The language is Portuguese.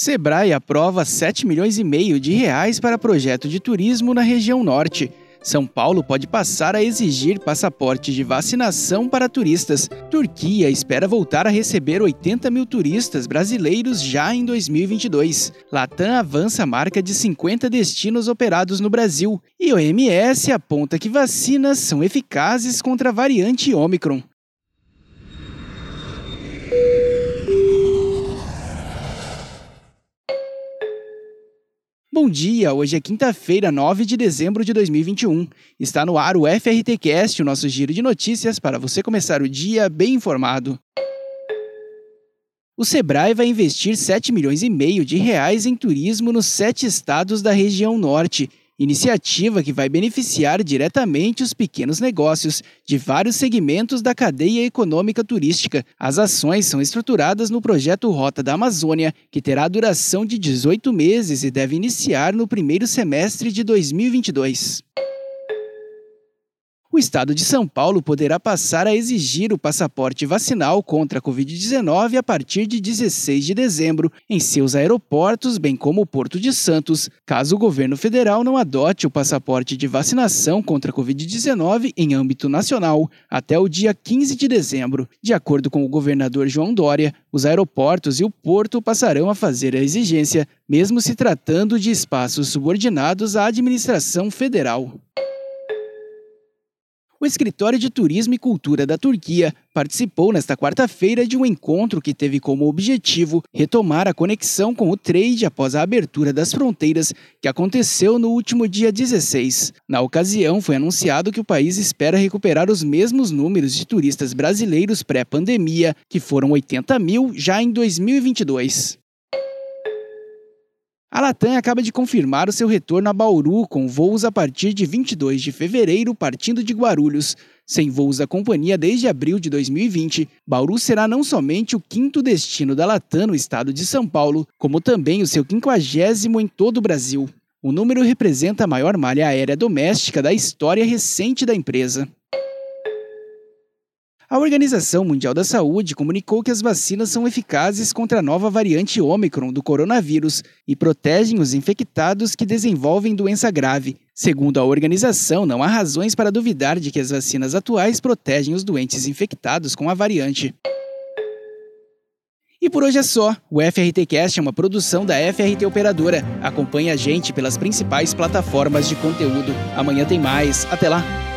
Sebrae aprova 7 milhões e meio de reais para projeto de turismo na região norte. São Paulo pode passar a exigir passaporte de vacinação para turistas. Turquia espera voltar a receber 80 mil turistas brasileiros já em 2022. Latam avança a marca de 50 destinos operados no Brasil. E o OMS aponta que vacinas são eficazes contra a variante Ômicron. Bom dia, hoje é quinta-feira, 9 de dezembro de 2021. Está no ar o FRTcast, o nosso giro de notícias para você começar o dia bem informado. O Sebrae vai investir 7 milhões e meio de reais em turismo nos sete estados da região norte Iniciativa que vai beneficiar diretamente os pequenos negócios de vários segmentos da cadeia econômica turística. As ações são estruturadas no projeto Rota da Amazônia, que terá duração de 18 meses e deve iniciar no primeiro semestre de 2022 o estado de São Paulo poderá passar a exigir o passaporte vacinal contra a Covid-19 a partir de 16 de dezembro em seus aeroportos, bem como o Porto de Santos, caso o governo federal não adote o passaporte de vacinação contra a Covid-19 em âmbito nacional até o dia 15 de dezembro. De acordo com o governador João Dória, os aeroportos e o porto passarão a fazer a exigência, mesmo se tratando de espaços subordinados à administração federal. O Escritório de Turismo e Cultura da Turquia participou nesta quarta-feira de um encontro que teve como objetivo retomar a conexão com o trade após a abertura das fronteiras que aconteceu no último dia 16. Na ocasião, foi anunciado que o país espera recuperar os mesmos números de turistas brasileiros pré-pandemia, que foram 80 mil já em 2022. A Latam acaba de confirmar o seu retorno a Bauru com voos a partir de 22 de fevereiro partindo de Guarulhos. Sem voos da companhia desde abril de 2020, Bauru será não somente o quinto destino da Latam no estado de São Paulo, como também o seu quinquagésimo em todo o Brasil. O número representa a maior malha aérea doméstica da história recente da empresa. A Organização Mundial da Saúde comunicou que as vacinas são eficazes contra a nova variante Ômicron do coronavírus e protegem os infectados que desenvolvem doença grave. Segundo a organização, não há razões para duvidar de que as vacinas atuais protegem os doentes infectados com a variante. E por hoje é só. O FRTcast é uma produção da FRT Operadora. Acompanhe a gente pelas principais plataformas de conteúdo. Amanhã tem mais. Até lá!